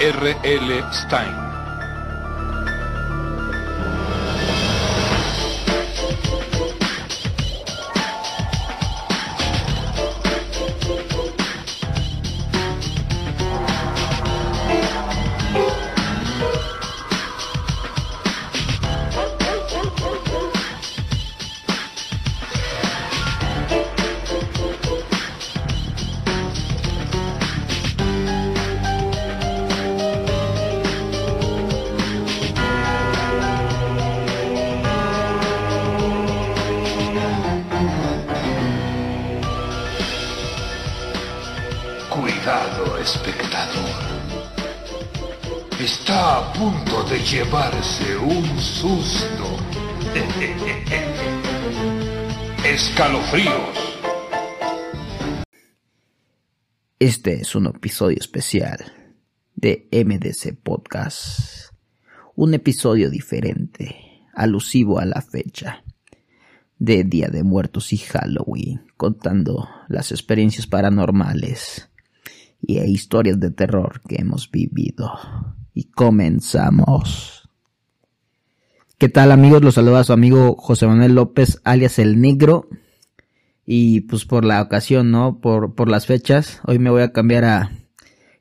R. L. Stein. Este es un episodio especial de MDC Podcast. Un episodio diferente, alusivo a la fecha de Día de Muertos y Halloween, contando las experiencias paranormales y historias de terror que hemos vivido. Y comenzamos. ¿Qué tal amigos? Los saluda su amigo José Manuel López, alias El Negro. Y pues por la ocasión, ¿no? Por, por las fechas, hoy me voy a cambiar a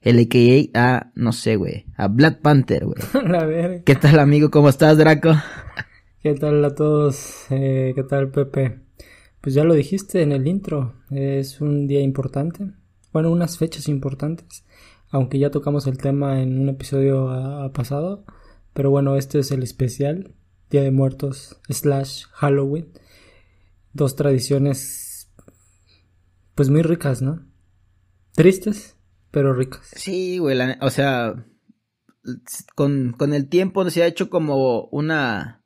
el AKA a, no sé, güey, a Black Panther, güey. ¿Qué tal amigo? ¿Cómo estás, Draco? ¿qué tal a todos? Eh, ¿Qué tal, Pepe? Pues ya lo dijiste en el intro, es un día importante. Bueno, unas fechas importantes, aunque ya tocamos el tema en un episodio a- a pasado. Pero bueno, este es el especial, Día de Muertos slash Halloween. Dos tradiciones, pues muy ricas, ¿no? Tristes, pero ricas. Sí, güey, o sea, con, con el tiempo se ha hecho como una,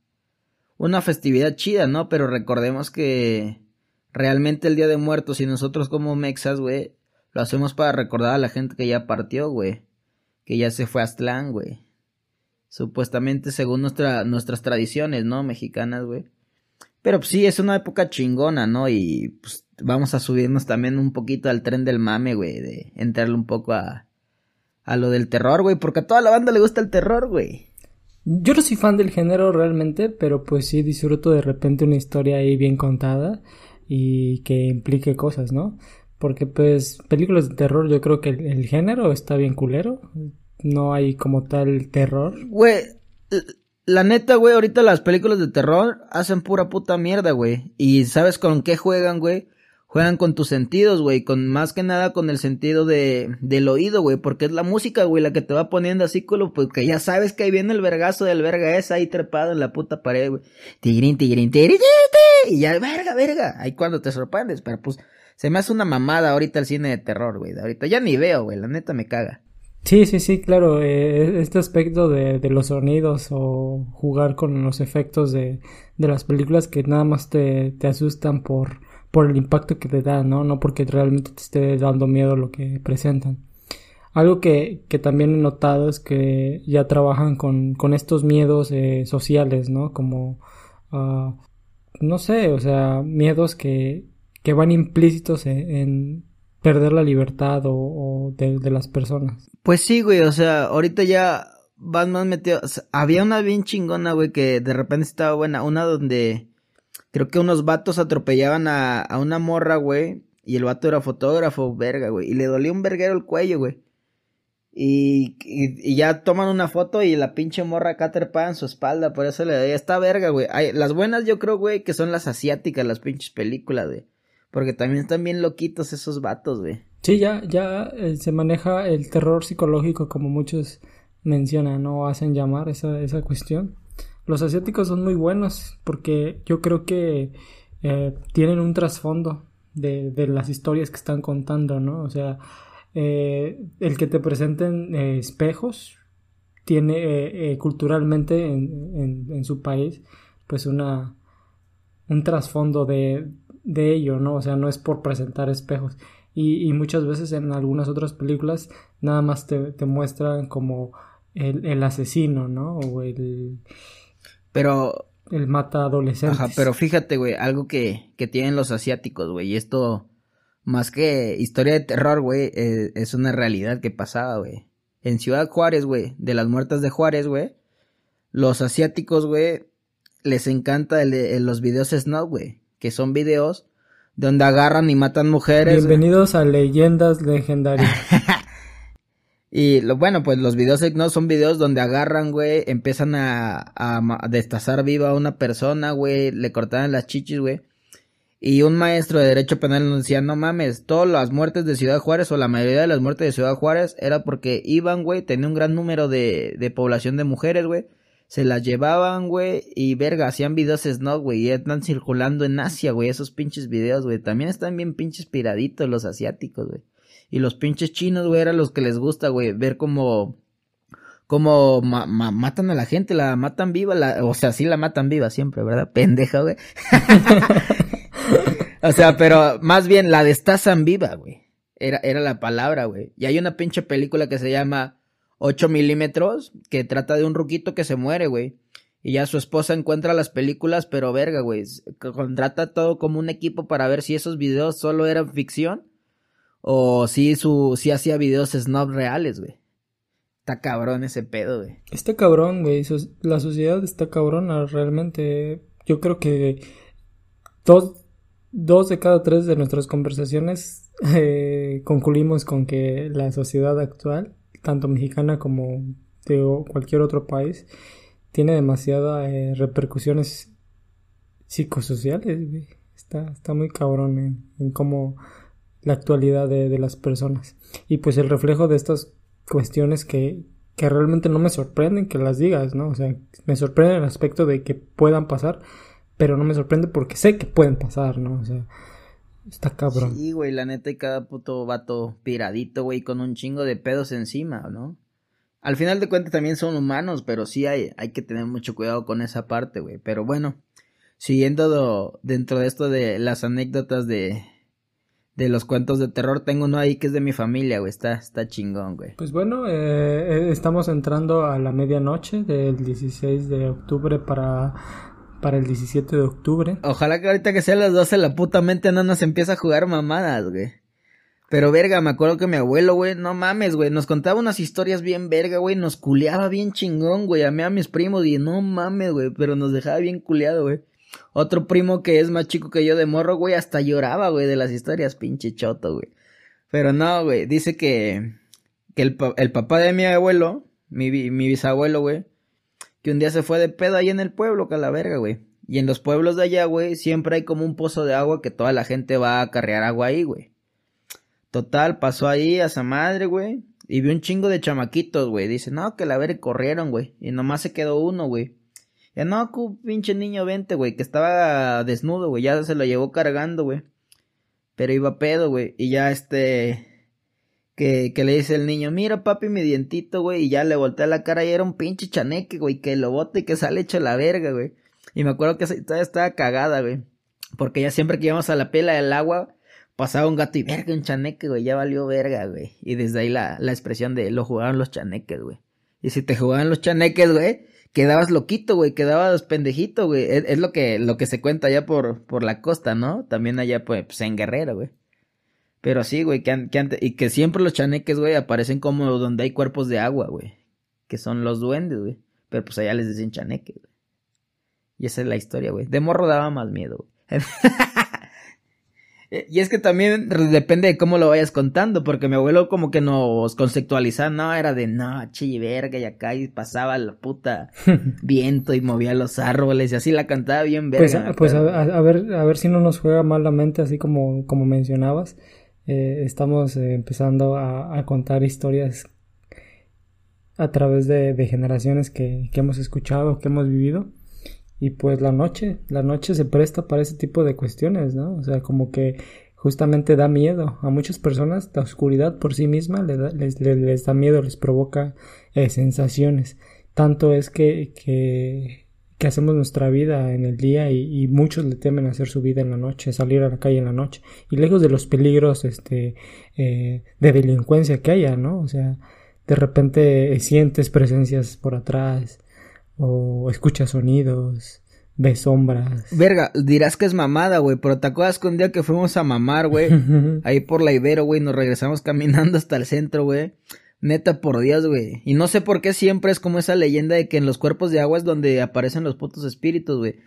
una festividad chida, ¿no? Pero recordemos que realmente el Día de Muertos y nosotros como mexas, güey, lo hacemos para recordar a la gente que ya partió, güey, que ya se fue a Aztlán, güey. Supuestamente según nuestra, nuestras tradiciones, ¿no? Mexicanas, güey. Pero pues, sí, es una época chingona, ¿no? Y pues vamos a subirnos también un poquito al tren del mame, güey, de entrarle un poco a, a lo del terror, güey, porque a toda la banda le gusta el terror, güey. Yo no soy fan del género realmente, pero pues sí disfruto de repente una historia ahí bien contada y que implique cosas, ¿no? Porque pues películas de terror yo creo que el, el género está bien culero, no hay como tal terror. Güey, la neta, güey, ahorita las películas de terror hacen pura puta mierda, güey. Y ¿sabes con qué juegan, güey? Juegan con tus sentidos, güey, con más que nada con el sentido de, del oído, güey, porque es la música, güey, la que te va poniendo así, culo, porque ya sabes que ahí viene el vergazo del verga esa ahí trepado en la puta pared, güey. Tigrín, tigrín, tigrín, y ya, verga, verga, ahí cuando te sorprendes, pero pues, se me hace una mamada ahorita el cine de terror, güey, ahorita ya ni veo, güey, la neta me caga. Sí, sí, sí, claro, eh, este aspecto de, de los sonidos o jugar con los efectos de, de las películas que nada más te, te asustan por, por el impacto que te dan, ¿no? No porque realmente te esté dando miedo lo que presentan. Algo que, que también he notado es que ya trabajan con, con estos miedos eh, sociales, ¿no? Como, ah, no sé, o sea, miedos que, que van implícitos en, en perder la libertad o, o de, de las personas. Pues sí, güey, o sea, ahorita ya van más metidos. Había una bien chingona, güey, que de repente estaba buena. Una donde creo que unos vatos atropellaban a, a una morra, güey. Y el vato era fotógrafo, verga, güey. Y le dolía un verguero el cuello, güey. Y, y, ya toman una foto y la pinche morra trepada en su espalda. Por eso le da esta verga, güey. Hay- Las buenas yo creo, güey, que son las asiáticas, las pinches películas, güey. Porque también están bien loquitos esos vatos, güey. Sí, ya, ya eh, se maneja el terror psicológico como muchos mencionan o hacen llamar esa, esa cuestión. Los asiáticos son muy buenos porque yo creo que eh, tienen un trasfondo de, de las historias que están contando, ¿no? O sea, eh, el que te presenten eh, espejos tiene culturalmente en, en- en su país pues una un trasfondo de, de ello, ¿no? O sea, no es por presentar espejos. Y, y muchas veces en algunas otras películas nada más te, te muestran como el, el asesino, ¿no? O el, Pero el mata adolescentes. Ajá, pero fíjate, güey, algo que, que tienen los asiáticos, güey, y esto, más que historia de terror, güey, eh, es una realidad que pasaba, güey. en Ciudad Juárez, güey, de las muertas de Juárez, güey, los asiáticos, güey, les encanta el, los videos snob, güey, que son videos donde agarran y matan mujeres. Bienvenidos a leyendas legendarias. y lo bueno, pues los videos no son videos donde agarran, güey, empiezan a, a, destazar viva a una persona, güey, le cortaban las chichis, güey. Y un maestro de derecho penal nos decía, no mames, todas las muertes de Ciudad Juárez o la mayoría de las muertes de Ciudad Juárez era porque iban, güey, tenía un gran número de, de población de mujeres, güey se las llevaban, güey, y verga, hacían videos snob, güey, y están circulando en Asia, güey, esos pinches videos, güey. También están bien pinches piraditos los asiáticos, güey. Y los pinches chinos, güey, eran los que les gusta, güey, ver cómo, cómo matan a la gente, la matan viva, la, o sea, sí la matan viva siempre, ¿verdad? Pendeja, güey. o sea, pero más bien la destazan viva, güey. Era, era la palabra, güey. Y hay una pinche película que se llama 8 milímetros que trata de un ruquito que se muere, güey. Y ya su esposa encuentra las películas, pero verga, güey. Contrata todo como un equipo para ver si esos videos solo eran ficción. O si su, si hacía videos snob reales, güey. Está cabrón ese pedo, güey. Está cabrón, güey. La sociedad está cabrona, realmente. Yo creo que dos, dos de cada tres de nuestras conversaciones eh, concluimos con que la sociedad actual tanto mexicana como de cualquier otro país, tiene demasiadas eh, repercusiones psicosociales. Está, está muy cabrón en cómo la actualidad de, las personas. Y pues el reflejo de estas cuestiones que, que realmente no me sorprenden que las digas, ¿no? O sea, me sorprende el aspecto de que puedan pasar, pero no me sorprende porque sé que pueden pasar, ¿no? O sea, Está cabrón. Sí, güey, la neta y cada puto vato piradito, güey, con un chingo de pedos encima, ¿no? Al final de cuentas también son humanos, pero sí hay, hay que tener mucho cuidado con esa parte, güey. Pero bueno, siguiendo dentro de esto de las anécdotas de, de los cuentos de terror, tengo uno ahí que es de mi familia, güey. Está, está chingón, güey. Pues bueno, eh, eh estamos entrando a la medianoche del 16 de octubre para para el 17 de octubre. Ojalá que ahorita que sea las 12 la puta mente no nos empieza a jugar mamadas, güey. Pero verga, me acuerdo que mi abuelo, güey, no mames, güey, nos contaba unas historias bien verga, güey, nos culeaba bien chingón, güey, a mí a mis primos y no mames, güey, pero nos dejaba bien culeado, güey. Otro primo que es más chico que yo de morro, güey, hasta lloraba, güey, de las historias, pinche choto, güey. Pero no, güey, dice que, que el, papá de mi abuelo, mi, bisabuelo, güey, que un día se fue de pedo ahí en el pueblo, que la verga, güey. Y en los pueblos de allá, güey, siempre hay como un pozo de agua que toda la gente va a carrear agua ahí, güey. Total, pasó ahí a esa madre, güey. Y vio un chingo de chamaquitos, güey. Dice, no, que la verga corrieron, güey. Y nomás se quedó uno, güey. Ya no, pinche niño, vente, güey, que estaba desnudo, güey. Ya se lo llevó cargando, güey. Pero iba pedo, güey. Y ya este que, que le dice el niño, mira papi mi dientito, güey, y ya le voltea la cara y era un pinche chaneque, güey, que lo bote y que sale hecho la verga, güey. Y me acuerdo que todavía estaba cagada, güey. Porque ya siempre que íbamos a la pela del agua, pasaba un gato y verga, un chaneque, güey, ya valió verga, güey. Y desde ahí la, la expresión de lo jugaban los chaneques, güey. Y si te jugaban los chaneques, güey, quedabas loquito, güey, quedabas pendejito, güey. Es, lo que, lo que se cuenta allá por, por la costa, ¿no? También allá, pues, pues en Guerrero, güey. Pero sí, güey, que, que y que siempre los chaneques, güey, aparecen como donde hay cuerpos de agua, güey. Que son los duendes, güey. Pero pues allá les dicen chaneques, güey. Y esa es la historia, güey. De morro daba más miedo, güey. y es que también depende de cómo lo vayas contando, porque mi abuelo como que nos conceptualizaba, no, era de no, y verga, y acá y pasaba la puta viento y movía los árboles, y así la cantaba bien pues, verga. Pues, pues a, ver, a ver si no nos juega mal la mente, así como, como mencionabas. Eh, estamos eh, empezando a, contar historias a través de, generaciones que, hemos escuchado, que hemos vivido. Y pues la noche, la noche se presta para ese tipo de cuestiones, ¿no? O sea, como que justamente da miedo. A muchas personas la oscuridad por sí misma les, les, da miedo, les provoca eh, sensaciones. Tanto es que, que que hacemos nuestra vida en el día y, muchos le temen hacer su vida en la noche, salir a la calle en la noche y lejos de los peligros este eh, de delincuencia que haya, ¿no? O sea, de repente sientes presencias por atrás o escuchas sonidos, ves sombras. Verga, dirás que es mamada, güey, pero te acuerdas que un día que fuimos a mamar, güey, ahí por la Ibero, güey, nos regresamos caminando hasta el centro, güey Neta, por Dios, güey. Y no sé por qué siempre es como esa leyenda de que en los cuerpos de agua es donde aparecen los putos espíritus, güey.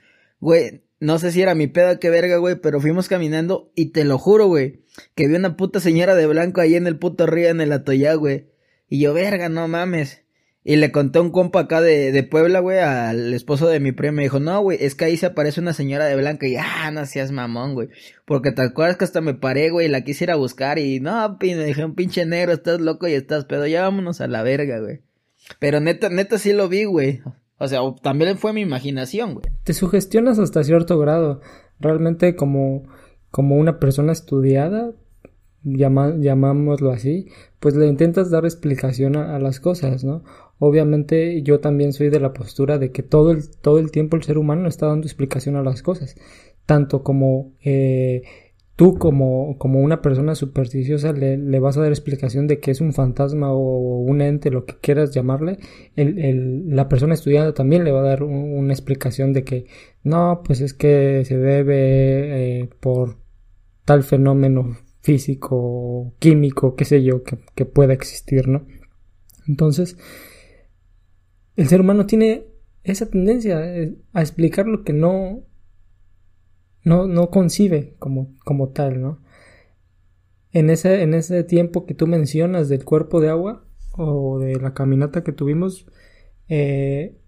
Güey, no sé si era mi pedo, qué verga, güey, pero fuimos caminando y te lo juro, güey, que vi una puta señora de blanco ahí en el puto río en el Atoyá, güey. Y yo, verga, no mames. Y le conté a un compa acá de, de Puebla, güey, al esposo de mi prima. Me dijo, no, güey, es que ahí se aparece una señora de blanca. Y, ah, no seas mamón, güey. Porque te acuerdas que hasta me paré, güey, y la quisiera buscar. Y, no, me dije, un pinche negro, estás loco y estás pedo. Ya vámonos a la verga, güey. Pero neta, neta sí lo vi, güey. O sea, también fue mi imaginación, güey. Te sugestionas hasta cierto grado. Realmente como, como una persona estudiada, llamámoslo así, pues le intentas dar explicación a, las cosas, ¿no? Obviamente yo también soy de la postura de que todo el, todo el tiempo el ser humano está dando explicación a las cosas, tanto como eh, tú como, como una persona supersticiosa le, le, vas a dar explicación de que es un fantasma o un ente, lo que quieras llamarle, el, el, la persona estudiando también le va a dar una explicación de que no, pues es que se debe eh, por tal fenómeno físico, químico, qué sé yo, que, pueda existir, ¿no? Entonces, el ser humano tiene esa tendencia eh, a explicar lo que no, no, no concibe como, como tal, ¿no? En ese, en ese tiempo que tú mencionas del cuerpo de agua o de la caminata que tuvimos, eh,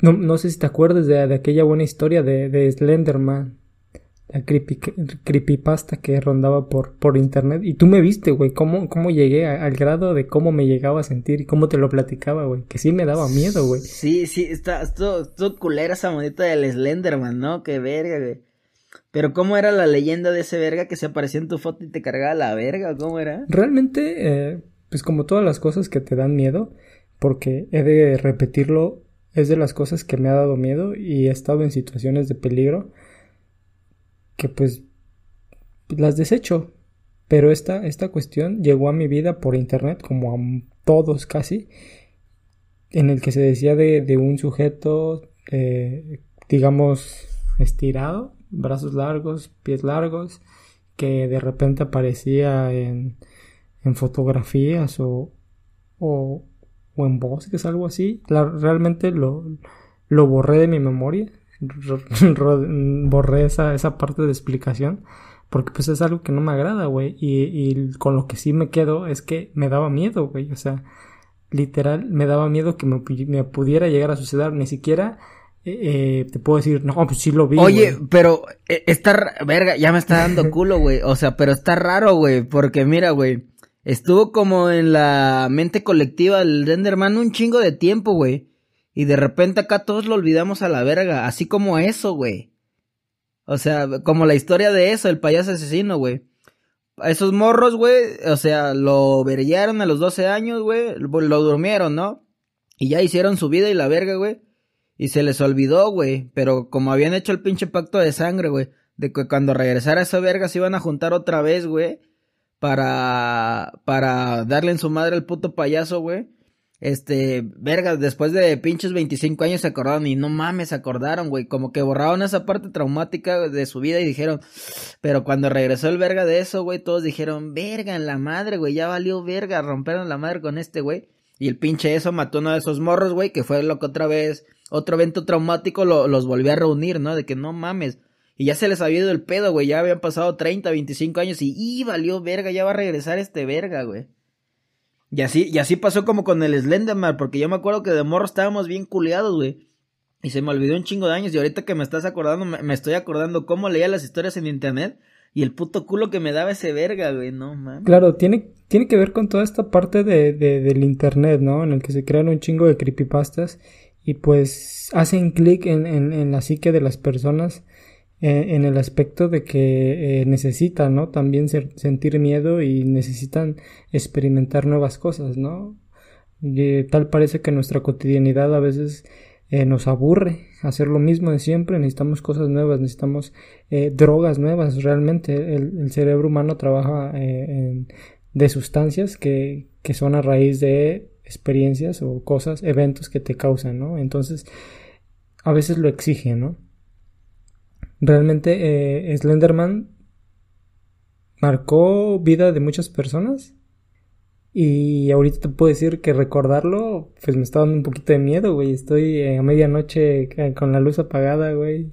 no, no, sé si te acuerdas de, aquella buena historia de, de Slenderman la creepy, creepypasta que rondaba por, por internet. Y tú me viste, güey, cómo, cómo llegué al grado de cómo me llegaba a sentir y cómo te lo platicaba, güey. Que sí me daba miedo, güey. Sí, sí, está, todo, culera esa moneta del Slenderman, ¿no? Qué verga, güey. Pero ¿cómo era la leyenda de ese verga que se aparecía en tu foto y te cargaba la verga? ¿Cómo era? Realmente, eh, pues como todas las cosas que te dan miedo, porque he de repetirlo, es de las cosas que me ha dado miedo y he estado en situaciones de peligro que pues las desecho. Pero esta, esta cuestión llegó a mi vida por internet, como a todos casi, en el que se decía de, un sujeto, eh, digamos, estirado, brazos largos, pies largos, que de repente aparecía en, en fotografías o, o, o, en bosques, algo así. realmente lo, lo borré de mi memoria borré esa, esa parte de explicación porque pues es algo que no me agrada, güey. Y, y, con lo que sí me quedo es que me daba miedo, güey. O sea, literal, me daba miedo que me, pudiera llegar a suceder. Ni siquiera eh, eh, te puedo decir, no, pues sí lo vi. Oye, pero eh, está, verga, ya me está dando culo, güey. O sea, pero está raro, güey. Porque mira, güey. Estuvo como en la mente colectiva del Renderman un chingo de tiempo, güey. Y de repente acá todos lo olvidamos a la verga, así como eso, güey. O sea, como la historia de eso, el payaso asesino, güey. Esos morros, güey, o sea, lo verillaron a los 12 años, güey, lo durmieron, ¿no? Y ya hicieron su vida y la verga, güey. Y se les olvidó, güey. Pero como habían hecho el pinche pacto de sangre, güey. De que cuando regresara esa verga se iban a juntar otra vez, güey. Para, para darle en su madre al puto payaso, güey este, verga, después de pinches 25 años se acordaron y no mames, se acordaron, güey, como que borraron esa parte traumática de su vida y dijeron, pero cuando regresó el verga de eso, güey, todos dijeron, verga, en la madre, güey, ya valió verga, romperon la madre con este, güey. Y el pinche eso mató uno de esos morros, güey, que fue lo que otra vez, otro evento traumático los volvió a reunir, ¿no? De que no mames. Y ya se les había ido el pedo, güey, ya habían pasado 30, 25 años y, y valió verga, ya va a regresar este verga, güey. Y así, y así pasó como con el Slenderman, porque yo me acuerdo que de morro estábamos bien culeados, güey. Y se me olvidó un chingo de años. Y ahorita que me estás acordando, me, estoy acordando cómo leía las historias en internet. Y el puto culo que me daba ese verga, güey, no mames. Claro, tiene, tiene que ver con toda esta parte de, de, del internet, ¿no? En el que se crean un chingo de creepypastas. Y pues hacen clic en, en, en la psique de las personas eh, en el aspecto de que eh, necesitan, ¿no? También sentir miedo y necesitan experimentar nuevas cosas, ¿no? Y, tal parece que nuestra cotidianidad a veces eh, nos aburre hacer lo mismo de siempre, necesitamos cosas nuevas, necesitamos drogas nuevas, realmente el, cerebro humano trabaja de sustancias que, que son a raíz de experiencias o cosas, eventos que te causan, ¿no? Entonces, a veces lo exige, ¿no? Realmente eh, Slenderman... ...¿marcó... vida de muchas personas... Y ahorita te puedo decir que recordarlo, pues me está dando un poquito de miedo, güey. Estoy eh, a medianoche eh, con la luz apagada, güey.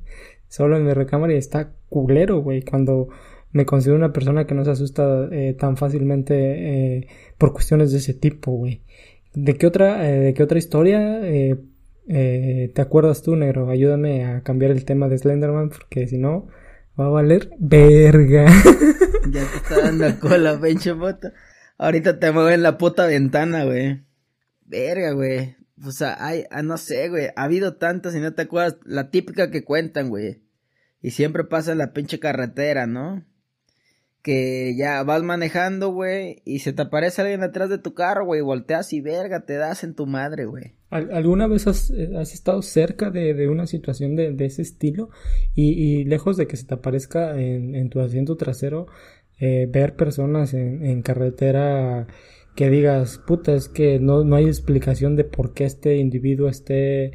Solo en mi recámara y está culero, güey. Cuando me considero una persona que no se asusta eh, tan fácilmente por cuestiones de ese tipo, güey. ¿De qué otra, de qué otra historia te acuerdas tú, negro? Ayúdame a cambiar el tema de Slenderman porque si no va a valer verga. ya te está dando cola, pinche bota. Ahorita te muevo en la puta ventana, güey. Verga, güey. O sea, hay, ah, no sé, güey. Ha habido tantas y no te acuerdas. La típica que cuentan, güey. Y siempre pasa en la pinche carretera, ¿no? Que ya vas manejando, güey. Y se te aparece alguien atrás de tu carro, güey. Volteas y verga, te das en tu madre, güey. ¿Alguna vez has, eh, estado cerca de, una situación de, ese estilo? Y, lejos de que se te aparezca en tu asiento trasero, eh, ver personas en, carretera que digas, puta, es que no, no hay explicación de por qué este individuo esté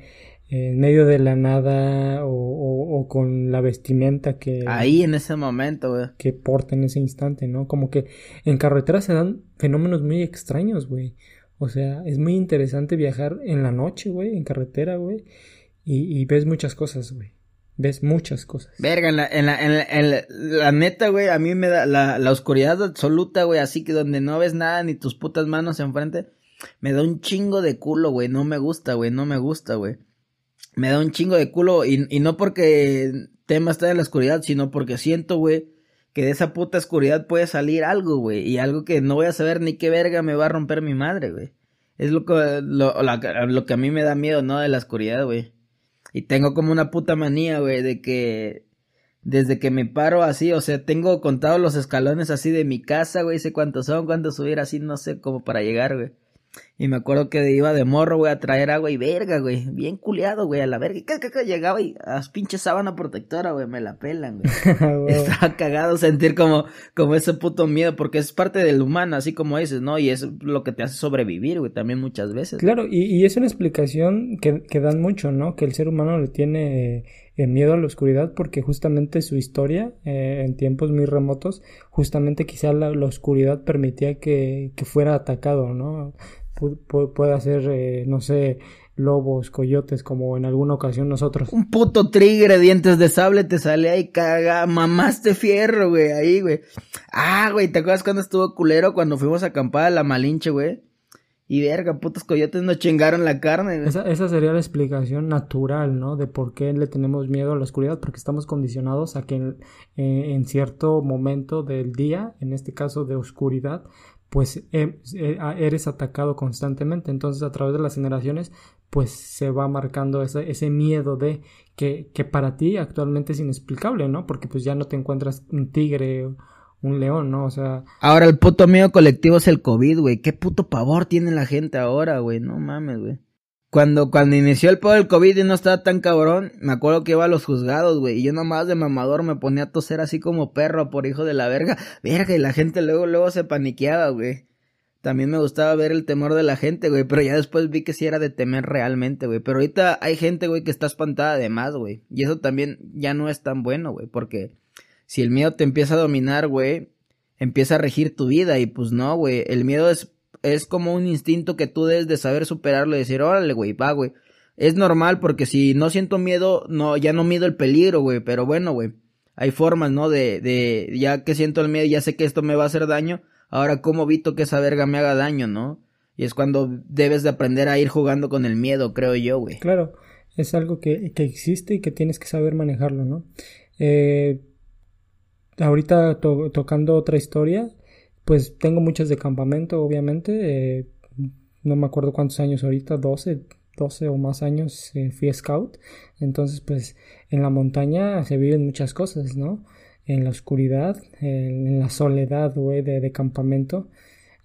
en medio de la nada o, con la vestimenta que... Ahí en ese momento, güey. Que porta en ese instante, ¿no? Como que en carretera se dan fenómenos muy extraños, güey. O sea, es muy interesante viajar en la noche, güey, en carretera, güey. Y, y ves muchas cosas, güey ves muchas cosas. Verga, en la, en la, en la, neta, güey, a mí me da la, la oscuridad absoluta, güey, así que donde no ves nada ni tus putas manos enfrente, me da un chingo de culo, güey, no me gusta, güey, no me gusta, güey. Me da un chingo de culo y, y no porque tema estar en la oscuridad, sino porque siento, güey, que de esa puta oscuridad puede salir algo, güey, y algo que no voy a saber ni qué verga me va a romper mi madre, güey. Es lo que, lo, lo que a mí me da miedo, ¿no? De la oscuridad, güey. Y tengo como una puta manía, güey, de que desde que me paro así, o sea, tengo contado los escalones así de mi casa, güey, sé cuántos son, cuántos subir así, no sé cómo para llegar, güey. Y me acuerdo que iba de morro, güey, a traer agua y verga, güey. Bien culeado, güey, a la verga. Y caca, llegaba y a las pinches sábana protectora, güey, me la pelan, güey. Estaba cagado sentir como, como ese puto miedo, porque es parte del humano, así como dices, ¿no? Y es lo que te hace sobrevivir, güey, también muchas veces. Claro, y, y, es una explicación que, que, dan mucho, ¿no? Que el ser humano le tiene eh, miedo a la oscuridad porque justamente su historia, eh, en tiempos muy remotos, justamente quizá la, la oscuridad permitía que, que fuera atacado, ¿no? Puede ser, eh, no sé, lobos, coyotes, como en alguna ocasión nosotros. Un puto tigre, dientes de sable, te sale ahí, caga, mamaste fierro, güey, ahí, güey. Ah, güey, ¿te acuerdas cuando estuvo culero cuando fuimos a acampar a la Malinche, güey? Y verga, putos coyotes nos chingaron la carne. Esa, esa, sería la explicación natural, ¿no? De por qué le tenemos miedo a la oscuridad, porque estamos condicionados a que en, en cierto momento del día, en este caso de oscuridad, pues eh, eh, eres atacado constantemente. Entonces a través de las generaciones pues se va marcando ese, ese miedo de que, que, para ti actualmente es inexplicable, ¿no? Porque pues ya no te encuentras un tigre, un león, ¿no? O sea... Ahora el puto miedo colectivo es el COVID, güey. ¿Qué puto pavor tiene la gente ahora, güey? No mames, güey. Cuando, cuando inició el pedo del COVID y no estaba tan cabrón, me acuerdo que iba a los juzgados, güey, y yo nomás de mamador me ponía a toser así como perro por hijo de la verga. Verga, y la gente luego, luego se paniqueaba, güey. También me gustaba ver el temor de la gente, güey, pero ya después vi que sí era de temer realmente, güey. Pero ahorita hay gente, güey, que está espantada de más, güey. Y eso también ya no es tan bueno, güey, porque si el miedo te empieza a dominar, güey, empieza a regir tu vida y pues no, güey. El miedo es es como un instinto que tú debes de saber superarlo y decir, órale, güey, va, güey. Es normal porque si no siento miedo, no, ya no mido el peligro, güey, pero bueno, güey. Hay formas, ¿no? De, de, ya que siento el miedo, ya sé que esto me va a hacer daño, ahora cómo evito que esa verga me haga daño, ¿no? Y es cuando debes de aprender a ir jugando con el miedo, creo yo, güey. Claro, es algo que, que existe y que tienes que saber manejarlo, ¿no? Eh, ahorita tocando otra historia, pues tengo muchas de campamento, obviamente. Eh, no me acuerdo cuántos años ahorita, 12, 12 o más años eh, fui scout. Entonces, pues en la montaña se viven muchas cosas, ¿no? En la oscuridad, en, la soledad, güey, de, campamento.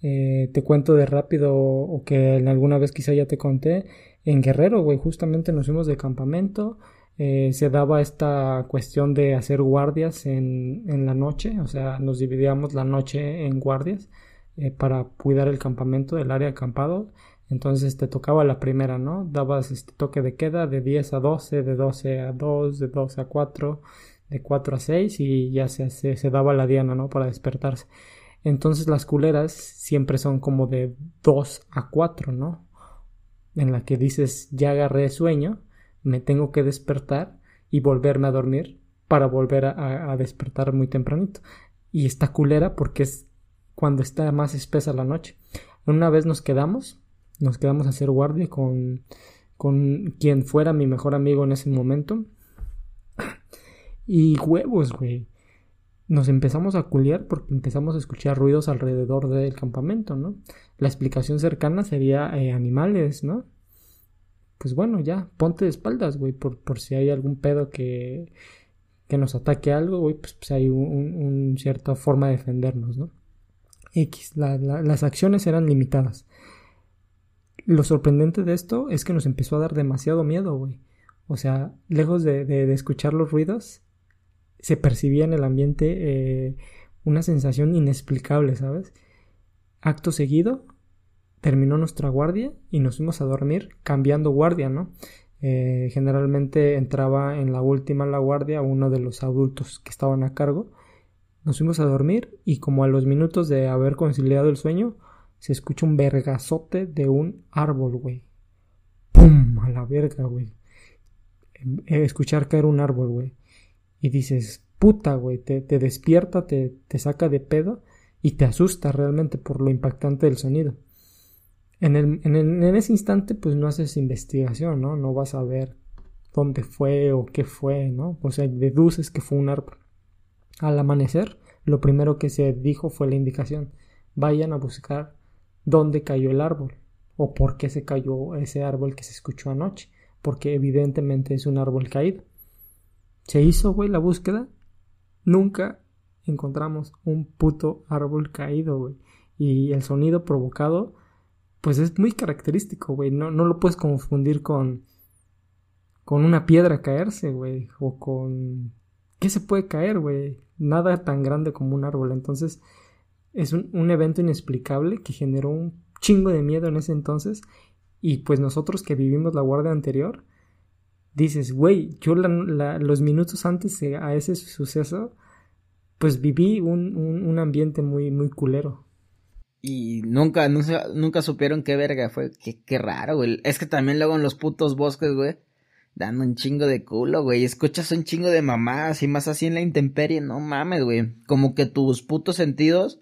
Eh, te cuento de rápido, o que alguna vez quizá ya te conté. En Guerrero, güey, justamente nos fuimos de campamento. Eh, se daba esta cuestión de hacer guardias en, en, la noche, o sea, nos dividíamos la noche en guardias eh, para cuidar el campamento, el área acampado. Entonces te tocaba la primera, ¿no? Dabas este toque de queda de 10 a 12, de 12 a 2, de 2 a 4, de 4 a 6 y ya se, se, se daba la diana, ¿no? Para despertarse. Entonces las culeras siempre son como de 2 a 4, ¿no? En la que dices, ya agarré sueño, me tengo que despertar y volverme a dormir para volver a, despertar muy tempranito. Y está culera porque es cuando está más espesa la noche. Una vez nos quedamos, nos quedamos a hacer guardia con, con quien fuera mi mejor amigo en ese momento. Y huevos, güey nos empezamos a culiar porque empezamos a escuchar ruidos alrededor del campamento, ¿no? La explicación cercana sería eh, animales, ¿no? Pues bueno, ya, ponte de espaldas, güey, por, por si hay algún pedo que, que nos ataque algo, güey, pues, pues hay una cierta forma de defendernos, ¿no? X, las acciones eran limitadas. Lo sorprendente de esto es que nos empezó a dar demasiado miedo, güey. O sea, lejos de, de escuchar los ruidos, se percibía en el ambiente eh, una sensación inexplicable, ¿sabes? Acto seguido, terminó nuestra guardia y nos fuimos a dormir cambiando guardia, ¿no? Eh, generalmente entraba en la última la guardia uno de los adultos que estaban a cargo. Nos fuimos a dormir y como a los minutos de haber conciliado el sueño, se escucha un vergazote de un árbol, güey. ¡Pum! A la verga, güey. Eh, escuchar caer un árbol, güey y dices, puta, güey, te, te despierta, te, te saca de pedo y te asusta realmente por lo impactante del sonido. En, el, en, el, en, ese instante, pues no haces investigación, ¿no? No vas a ver dónde fue o qué fue, ¿no? O sea, deduces que fue un árbol. Al amanecer, lo primero que se dijo fue la indicación. Vayan a buscar dónde cayó el árbol o por qué se cayó ese árbol que se escuchó anoche, porque evidentemente es un árbol caído. Se hizo, güey, la búsqueda. Nunca encontramos un puto árbol caído, güey. Y el sonido provocado, pues es muy característico, güey. No, no lo puedes confundir con. con una piedra caerse, güey. O con. ¿Qué se puede caer, güey? Nada tan grande como un árbol. Entonces, es un, un evento inexplicable que generó un chingo de miedo en ese entonces. Y pues nosotros que vivimos la guardia anterior, dices, güey, yo los minutos antes a ese suceso, pues viví un, un, ambiente muy, muy culero. Y nunca, nunca, nunca supieron qué verga fue. Qué, qué raro, güey. Es que también luego en los putos bosques, güey, dando un chingo de culo, güey. Escuchas un chingo de mamás y más así en la intemperie. No mames, güey. Como que tus putos sentidos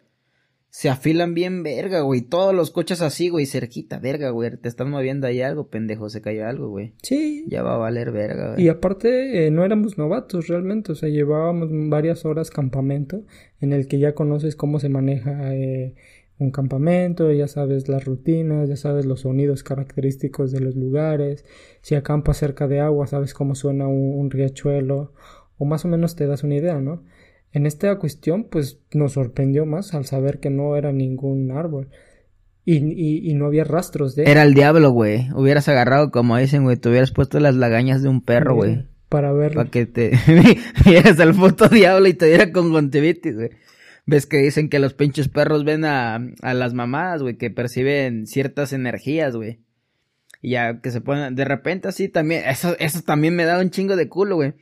se afilan bien verga, güey. Todos los coches así, güey, cerquita, verga, güey. Te están moviendo ahí algo, pendejo, se cayó algo, güey. Sí. Ya va a valer verga, güey. Y aparte, eh, no éramos novatos realmente, o sea, llevábamos varias horas campamento en el que ya conoces cómo se maneja eh, un campamento, ya sabes las rutinas, ya sabes los sonidos característicos de los lugares. Si acampas cerca de agua, sabes cómo suena un riachuelo, o más o menos te das una idea, ¿no? En esta cuestión, pues nos sorprendió más al saber que no era ningún árbol. Y, y, no había rastros de... Era el diablo, güey. Hubieras agarrado, como dicen, güey, te hubieras puesto las lagañas de un perro, güey. Para verlo. Para que te vieras al puto diablo y te diera conjuntivitis, güey. Ves que dicen que los pinches perros ven a, a las mamadas, güey, que perciben ciertas energías, güey. Y ya que se ponen, de repente así también, eso, eso también me da un chingo de culo, güey.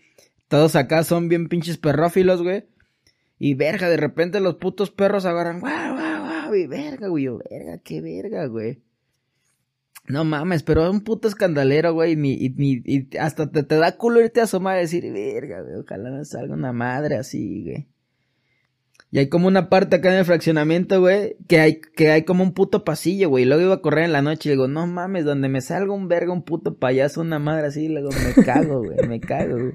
Todos acá son bien pinches perrófilos, güey. Y verga, de repente los putos perros agarran, guau, guau, guau, y verga, güey, verga, qué verga, güey. No mames, pero es un puto escandalero, güey, y, y, hasta te, te, da culo irte a asomar y decir, verga, güey, ojalá no salga una madre así, güey. Y hay como una parte acá en el fraccionamiento, güey, que hay, que hay como un puto pasillo, güey. Y luego iba a correr en la noche y digo, no mames, donde me salga un verga, un puto payaso, una madre así, luego me cago, güey, me cago, güey.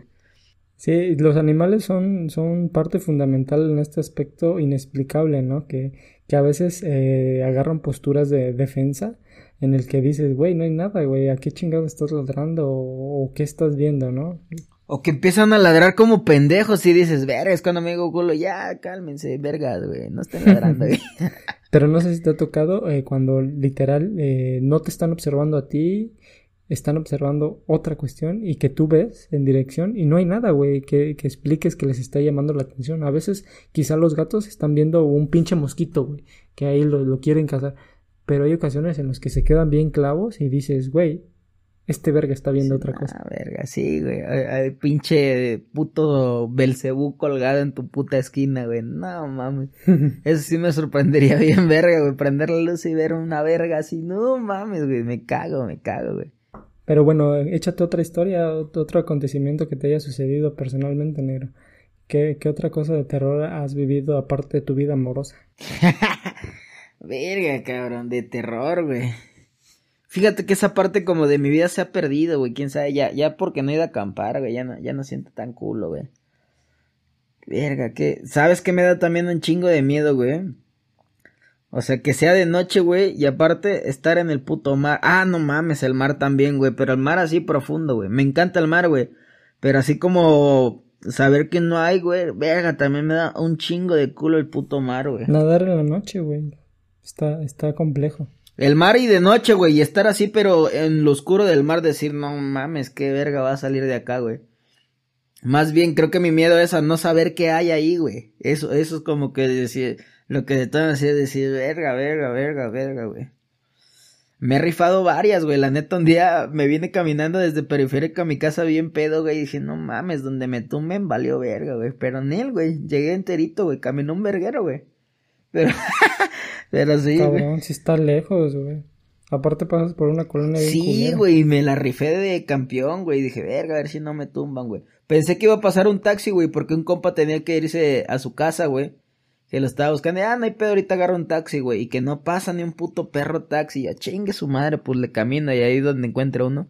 Sí, los animales son, son parte fundamental en este aspecto inexplicable, ¿no? Que, que a veces eh, agarran posturas de defensa en el que dices, güey, no hay nada, güey, ¿a qué chingado estás ladrando? O, qué estás viendo, ¿no? O que empiezan a ladrar como pendejos y dices, verga, es cuando me digo culo, ya, cálmense, vergas, güey, no estén ladrando, güey. Pero no sé si te ha tocado eh, cuando literal eh, no te están observando a ti están observando otra cuestión y que tú ves en dirección y no hay nada, güey, que, que, expliques que les está llamando la atención. A veces quizá los gatos están viendo un pinche mosquito, güey, que ahí lo, lo quieren cazar. Pero hay ocasiones en las que se quedan bien clavos y dices, güey, este verga está viendo otra cosa. Ah, verga, sí, güey. Ay, pinche puto Belcebú colgado en tu puta esquina, güey. No mames. Eso sí me sorprendería bien, verga, güey. Prender la luz y ver una verga así. No mames, güey. Me cago, me cago, güey. Pero bueno, échate otra historia, ot- otro acontecimiento que te haya sucedido personalmente, negro. ¿Qué, qué otra cosa de terror has vivido aparte de tu vida amorosa? Verga, cabrón, de terror, güey. Fíjate que esa parte como de mi vida se ha perdido, güey. Quién sabe, ya, ya porque no he ido a acampar, güey. Ya no, ya no siento tan culo, güey. Verga, que. ¿Sabes qué me da también un chingo de miedo, güey? O sea, que sea de noche, güey. Y aparte, estar en el puto mar. Ah, no mames, el mar también, güey. Pero el mar así profundo, güey. Me encanta el mar, güey. Pero así como saber que no hay, güey. Verga, también me da un chingo de culo el puto mar, güey. Nadar en la noche, güey. Está, está complejo. El mar y de noche, güey, y estar así, pero en lo oscuro del mar decir, no mames, qué verga va a salir de acá, güey. Más bien, creo que mi miedo es a no saber qué hay ahí, güey. Eso, eso es como que decir, lo que de todo me hacía decir, verga, verga, verga, verga, güey. Me he rifado varias, güey. La neta, un día me vine caminando desde periférica a mi casa bien pedo, güey. Y dije, no mames, donde me tumben valió verga, güey. Pero en güey. Llegué enterito, güey. Caminó un verguero, güey. Pero, pero sí. Cabrón, si está lejos, güey. Aparte pasas por una colonia bien Sí, güey, me la rifé de campeón, güey. Dije, verga, a ver si no me tumban, güey. Pensé que iba a pasar un taxi, güey, porque un compa tenía que irse a su casa, güey. Que lo estaba buscando. Y, ah, no hay pedo, ahorita agarro un taxi, güey. Y que no pasa ni un puto perro taxi. Ya chingue su madre, pues le camino y ahí donde encuentre uno.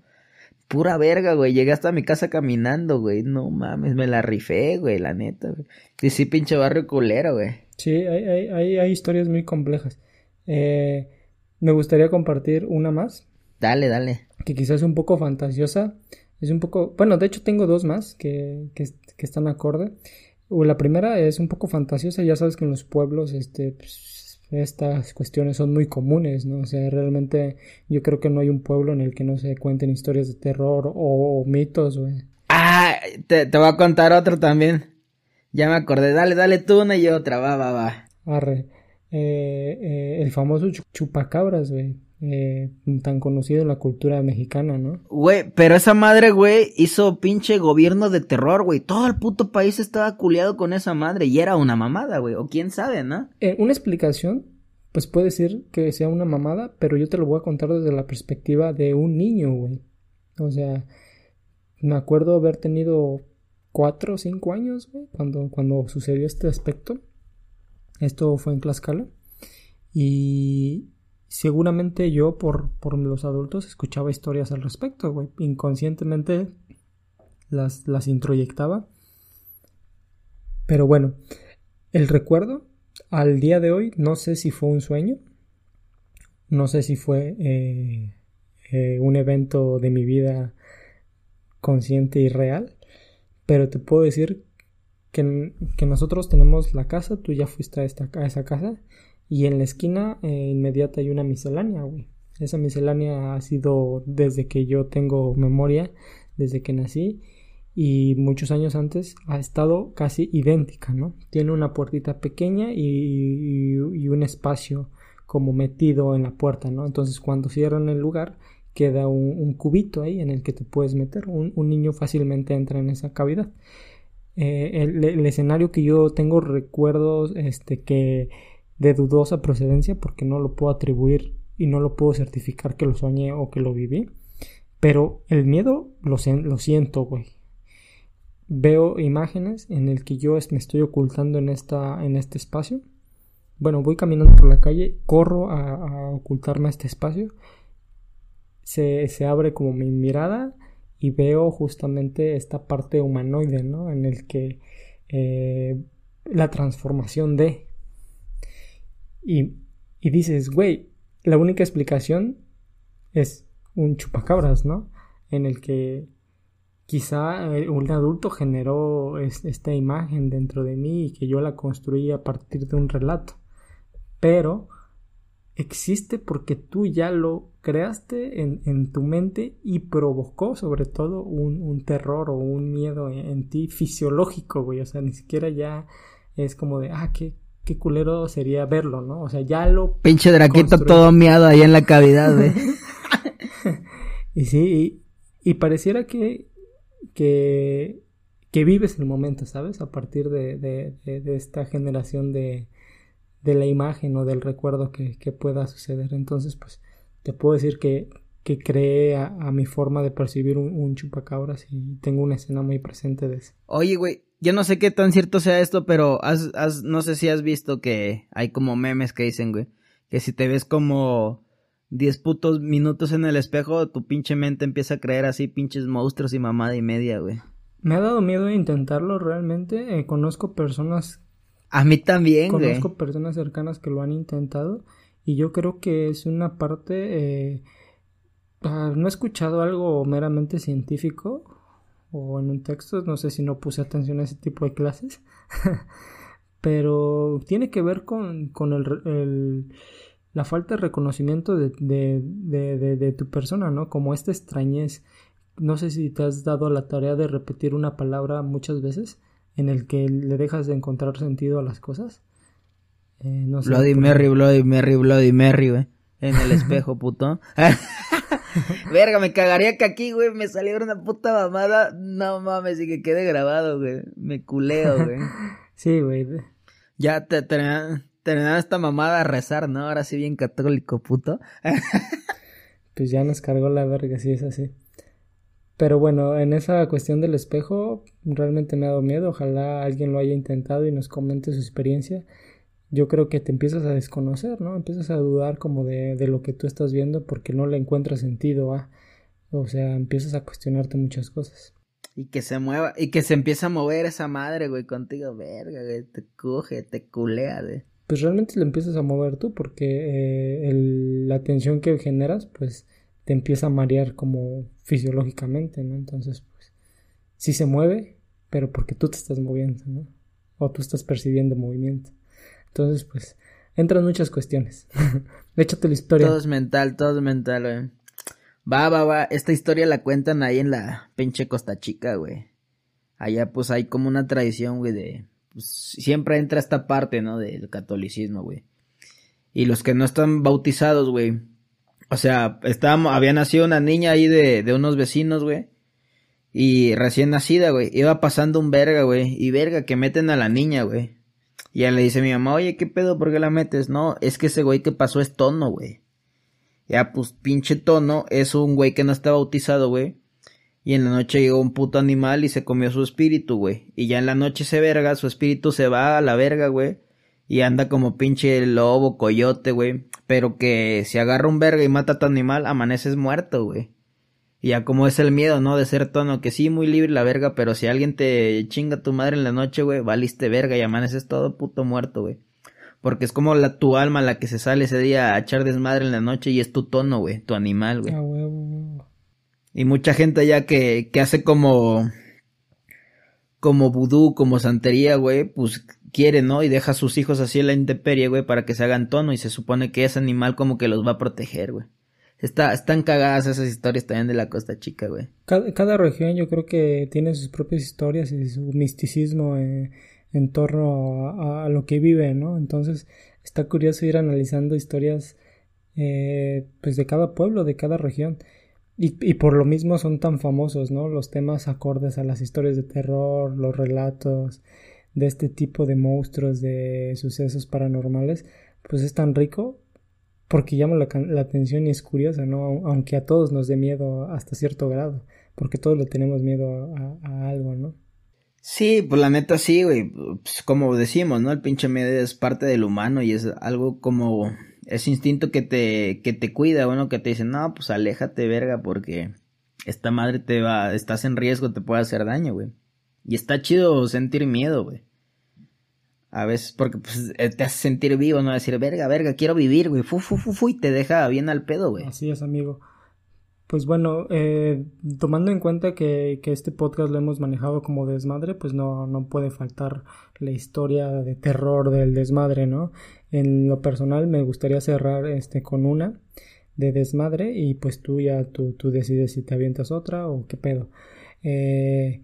Pura verga, güey. Llegué hasta mi casa caminando, güey. No mames, me la rifé, güey, la neta, güey. Y sí, pinche barrio culero, güey. Sí, hay, hay, hay, hay historias muy complejas. Eh, me gustaría compartir una más, Dale, dale. que quizás es un poco fantasiosa. Es un poco, bueno, de hecho tengo dos más que, que, que están acorde. La primera es un poco fantasiosa, ya sabes que en los pueblos, este, pues, estas cuestiones son muy comunes, ¿no? O sea, realmente yo creo que no hay un pueblo en el que no se cuenten historias de terror o, o mitos, güey. Ah, te, te voy a contar otro también. Ya me acordé. Dale, dale tú una y otra. Va, va, va. Arre. Eh, eh, el famoso chu- chupacabras, güey. Eh, tan conocido en la cultura mexicana, ¿no? Güey, pero esa madre, güey, hizo pinche gobierno de terror, güey. Todo el puto país estaba culeado con esa madre y era una mamada, güey. O quién sabe, ¿no? Eh, una explicación, pues puede ser que sea una mamada, pero yo te lo voy a contar desde la perspectiva de un niño, güey. O sea, me acuerdo haber tenido cuatro o cinco años, güey, cuando, cuando sucedió este aspecto. Esto fue en Tlaxcala. Y seguramente yo, por, por los adultos, escuchaba historias al respecto. Inconscientemente las, las introyectaba. Pero bueno, el recuerdo al día de hoy, no sé si fue un sueño, no sé si fue eh, eh, un evento de mi vida consciente y real, pero te puedo decir que, que nosotros tenemos la casa, tú ya fuiste a, esta, a esa casa, y en la esquina eh, inmediata hay una miscelánea, güey. Esa miscelánea ha sido desde que yo tengo memoria, desde que nací, y muchos años antes ha estado casi idéntica, ¿no? Tiene una puertita pequeña y, y, y, un espacio como metido en la puerta, ¿no? Entonces cuando cierran el lugar queda un, un cubito ahí en el que te puedes meter. Un, niño fácilmente entra en esa cavidad. Eh, el, escenario que yo tengo recuerdos este, que de dudosa procedencia porque no lo puedo atribuir y no lo puedo certificar que lo soñé o que lo viví. Pero el miedo lo, lo siento, güey veo imágenes en el que yo me estoy ocultando en esta en este espacio bueno voy caminando por la calle corro a, a ocultarme a este espacio se, se, abre como mi mirada y veo justamente esta parte humanoide no en el que eh, la transformación de. Y, y dices güey la única explicación es un chupacabras no en el que quizá eh, un adulto generó es, esta imagen dentro de mí y que yo la construí a partir de un relato. Pero existe porque tú ya lo creaste en, en tu mente y provocó sobre todo un, un terror o un miedo en, en, ti fisiológico, güey. O sea, ni siquiera ya es como de, ah, qué, qué culero sería verlo, ¿no? O sea, ya lo... Pinche draquito todo miado ahí en la cavidad, güey. y sí, Y pareciera que, que, que vives el momento, ¿sabes? A partir de, de, de, esta generación de, de la imagen o del recuerdo que, que, pueda suceder. Entonces, pues, te puedo decir que, que creé a, mi forma de percibir un, un, chupacabras y tengo una escena muy presente de eso. Oye, güey, yo no sé qué tan cierto sea esto, pero has, has, no sé si has visto que hay como memes que dicen, güey, que si te ves como 10 putos minutos en el espejo, tu pinche mente empieza a creer así pinches monstruos y mamada y media, güey. Me ha dado miedo intentarlo realmente. Eh, conozco personas. A mí también. Conozco personas cercanas que lo han intentado. Y yo creo que es una parte. Eh, ah, no he escuchado algo meramente científico o en un texto. No sé si no puse atención a ese tipo de clases. Pero tiene que ver con, con el la falta de reconocimiento de, de, de, de, tu persona, ¿no? Como esta extrañez. No sé si te has dado la tarea de repetir una palabra muchas veces en el que le dejas de encontrar sentido a las cosas. Eh, no sé, Bloody Mary, Bloody Mary, Bloody Mary, güey. En el espejo, puto. Verga, me cagaría que aquí, güey, me saliera una puta mamada. No mames, y que quede grabado, güey. Me culeo, güey. sí, güey. Ya te, te, terminaba esta mamada a rezar, ¿no? Ahora sí bien católico, puto. pues ya nos cargó la verga, si es así. Pero bueno, en esa cuestión del espejo, realmente me ha dado miedo. Ojalá alguien lo haya intentado y nos comente su experiencia. Yo creo que te empiezas a desconocer, ¿no? Empiezas a dudar como de, de lo que tú estás viendo porque no le encuentras sentido a. O sea, empiezas a cuestionarte muchas cosas. Y que se mueva, y que se empieza a mover esa madre, güey, contigo, verga, güey, te coge, te culea, güey pues realmente lo empiezas a mover tú porque eh, la tensión que generas pues te empieza a marear como fisiológicamente, ¿no? Entonces pues sí se mueve, pero porque tú te estás moviendo, ¿no? O tú estás percibiendo movimiento. Entonces pues entran muchas cuestiones. Échate la historia. Todo es mental, todo es mental, güey. Va, va, va. Esta historia la cuentan ahí en la pinche Costa Chica, güey. Allá pues hay como una tradición, güey, de pues, siempre entra esta parte, ¿no? Del catolicismo, güey. Y los que no están bautizados, güey. O sea, había nacido una niña ahí de, de unos vecinos, güey. Y recién nacida, güey. Iba pasando un verga, güey. Y verga, que meten a la niña, güey. Y ya le dice mi mamá, oye, ¿qué pedo? ¿Por qué la metes? No, es que ese güey que pasó es tono, güey. Ya, pues, pinche tono es un güey que no está bautizado, güey. Y en la noche llegó un puto animal y se comió su espíritu, güey. Y ya en la noche se verga, su espíritu se va a la verga, güey. Y anda como pinche lobo, coyote, güey. Pero que si agarra un verga y mata a tu animal, amaneces muerto, güey. Y ya como es el miedo, ¿no? De ser tono, que sí, muy libre la verga, pero si alguien te chinga tu madre en la noche, güey, valiste verga y amaneces todo puto muerto, güey. Porque es como la tu alma la que se sale ese día a echar desmadre en la noche y es tu tono, güey, tu animal, güey. Y mucha gente ya que, que hace como, como vudú, como santería, güey, pues quiere, ¿no? Y deja a sus hijos así en la intemperie, güey, para que se hagan tono y se supone que ese animal como que los va a proteger, güey. Está, están cagadas esas historias también de la Costa Chica, güey. Cada, región yo creo que tiene sus propias historias y su misticismo eh, en torno a, lo que vive, ¿no? Entonces está curioso ir analizando historias eh, pues de cada pueblo, de cada región. Y, por lo mismo son tan famosos, ¿no? Los temas acordes a las historias de terror, los relatos de este tipo de monstruos, de sucesos paranormales, pues es tan rico porque llama la, atención y es curiosa, ¿no? Aunque a todos nos dé miedo hasta cierto grado, porque todos le tenemos miedo a, a algo, ¿no? Sí, pues la neta sí, güey. Pues como decimos, ¿no? El pinche miedo es parte del humano y es algo como ese instinto que te, que te cuida, bueno, que te dice, no, pues aléjate, verga, porque esta madre te va, estás en riesgo, te puede hacer daño, güey. Y está chido sentir miedo, güey. A veces, porque pues, eh, te hace sentir vivo, no decir, verga, verga, quiero vivir, güey, fu, fu, fu, fu, y te deja bien al pedo, güey. Así es, amigo. Pues bueno, eh, tomando en cuenta que, que, este podcast lo hemos manejado como desmadre, pues no, no puede faltar la historia de terror del desmadre, ¿no? En lo personal me gustaría cerrar este con una de desmadre y pues tú ya tú, tú decides si te avientas otra o qué pedo. Eh,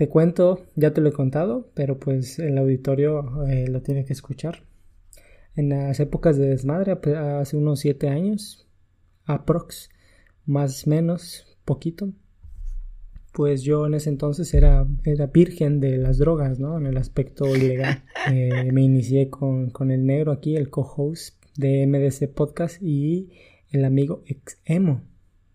te cuento, ya te lo he contado, pero pues el auditorio eh, lo tiene que escuchar. En las épocas de desmadre, hace unos siete años, aprox, más o menos, poquito, pues yo en ese entonces era, era virgen de las drogas, ¿no? En el aspecto ilegal. Eh, me inicié con, con, el negro aquí, el co-host de MDC Podcast y el amigo ex emo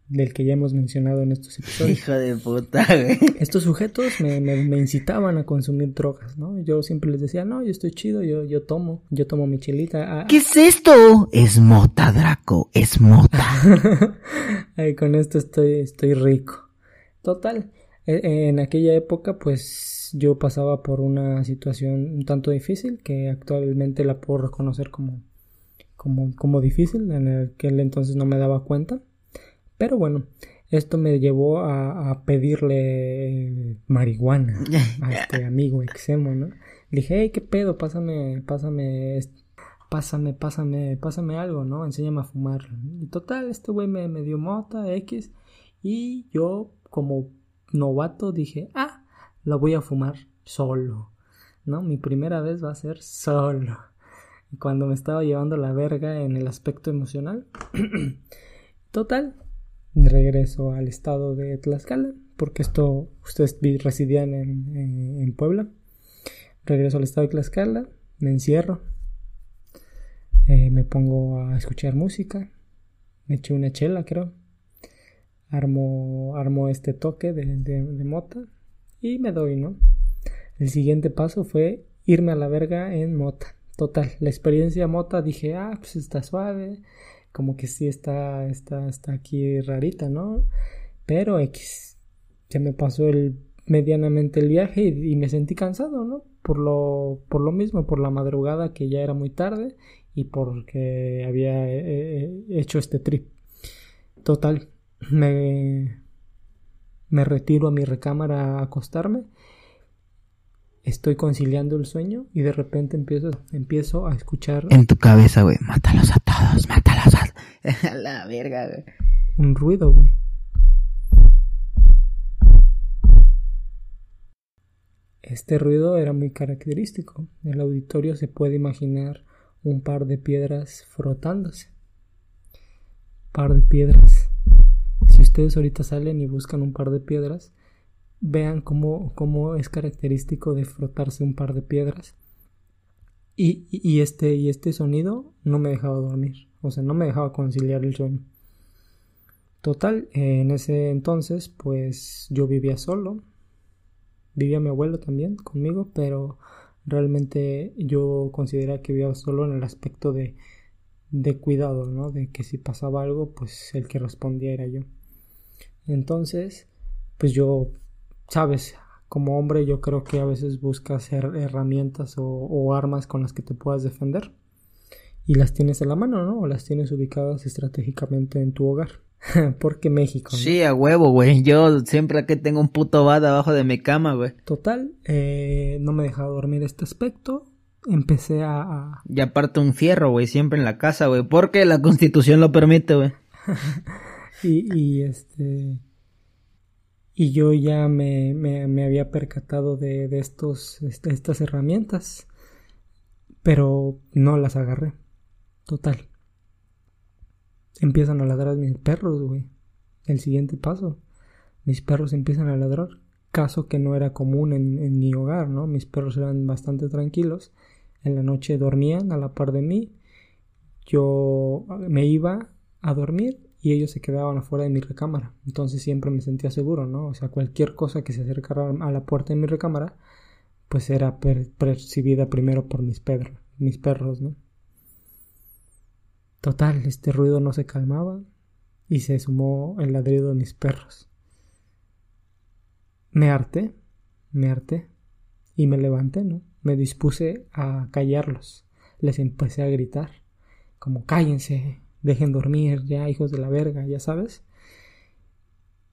del que ya hemos mencionado en estos episodios. Hijo de puta, güey. Estos sujetos me, me, me, incitaban a consumir drogas, ¿no? Yo siempre les decía, no, yo estoy chido, yo, yo tomo, yo tomo mi chilita. Ah, ¿Qué es esto? Es mota, Draco, es mota. Ay, con esto estoy, estoy rico. Total, e, en aquella época, pues yo pasaba por una situación un tanto difícil que actualmente la puedo reconocer como, como, como difícil, en el que entonces no me daba cuenta pero bueno, esto me llevó a, a pedirle marihuana a este amigo exemo, ¿no? Le dije, hey, ¿qué pedo? Pásame, pásame, pásame, pásame, pásame algo, ¿no? Enséñame a fumar. Y total, este güey me, me dio mota, X, y yo como novato dije, ah, lo voy a fumar solo, ¿no? Mi primera vez va a ser solo. Cuando me estaba llevando la verga en el aspecto emocional, total, regreso al estado de Tlaxcala, porque esto ustedes residían en, en, Puebla. Regreso al estado de Tlaxcala, me encierro, eh, me pongo a escuchar música, me eché una chela, creo. Armo, armo este toque de, de, mota y me doy, ¿no? El siguiente paso fue irme a la verga en mota. Total, la experiencia mota dije, ah, pues está suave, como que sí está, está, está aquí rarita, ¿no? Pero X, se me pasó el medianamente el viaje y, me sentí cansado, ¿no? Por lo, por lo mismo, por la madrugada que ya era muy tarde y porque había eh, eh, hecho este trip. Total, me, me retiro a mi recámara a acostarme estoy conciliando el sueño y de repente empiezo, empiezo a escuchar... En tu cabeza, güey, mátalos a todos, mátalos a... a la verga. Un ruido, güey. Este ruido era muy característico. El auditorio se puede imaginar un par de piedras frotándose. Par de piedras. Si ustedes ahorita salen y buscan un par de piedras, vean cómo, cómo es característico de frotarse un par de piedras. Y, y, este, y este sonido no me dejaba dormir, o sea, no me dejaba conciliar el sueño. Total, en ese entonces, pues yo vivía solo, vivía mi abuelo también conmigo, pero realmente yo consideraba que vivía solo en el aspecto de, de cuidado, ¿no? De que si pasaba algo, pues el que respondía era yo. Entonces, pues yo sabes, como hombre yo creo que a veces buscas herramientas o, armas con las que te puedas defender y las tienes en la mano, ¿no? O las tienes ubicadas estratégicamente en tu hogar. Porque México. ¿no? Sí, a huevo, güey. Yo siempre que tengo un puto bad abajo de mi cama, güey. Total, eh, no me dejaba dormir este aspecto. Empecé a... Y aparte un fierro, güey, siempre en la casa, güey. Porque la constitución lo permite, güey. y, y este y yo ya me, me, había percatado de, de estos, este, estas herramientas, pero no las agarré. Total. Empiezan a ladrar mis perros, güey. El siguiente paso. Mis perros empiezan a ladrar. Caso que no era común en, en mi hogar, ¿no? Mis perros eran bastante tranquilos. En la noche dormían a la par de mí. Yo me iba a dormir y ellos se quedaban afuera de mi recámara. Entonces siempre me sentía seguro, ¿no? O sea, cualquier cosa que se acercara a la puerta de mi recámara, pues era percibida primero por mis, perros, mis perros, ¿no? Total, este ruido no se calmaba y se sumó el ladrido de mis perros. Me harté, me harté y me levanté, ¿no? Me dispuse a callarlos. Les empecé a gritar, como cállense, dejen dormir ya, hijos de la verga, ya sabes.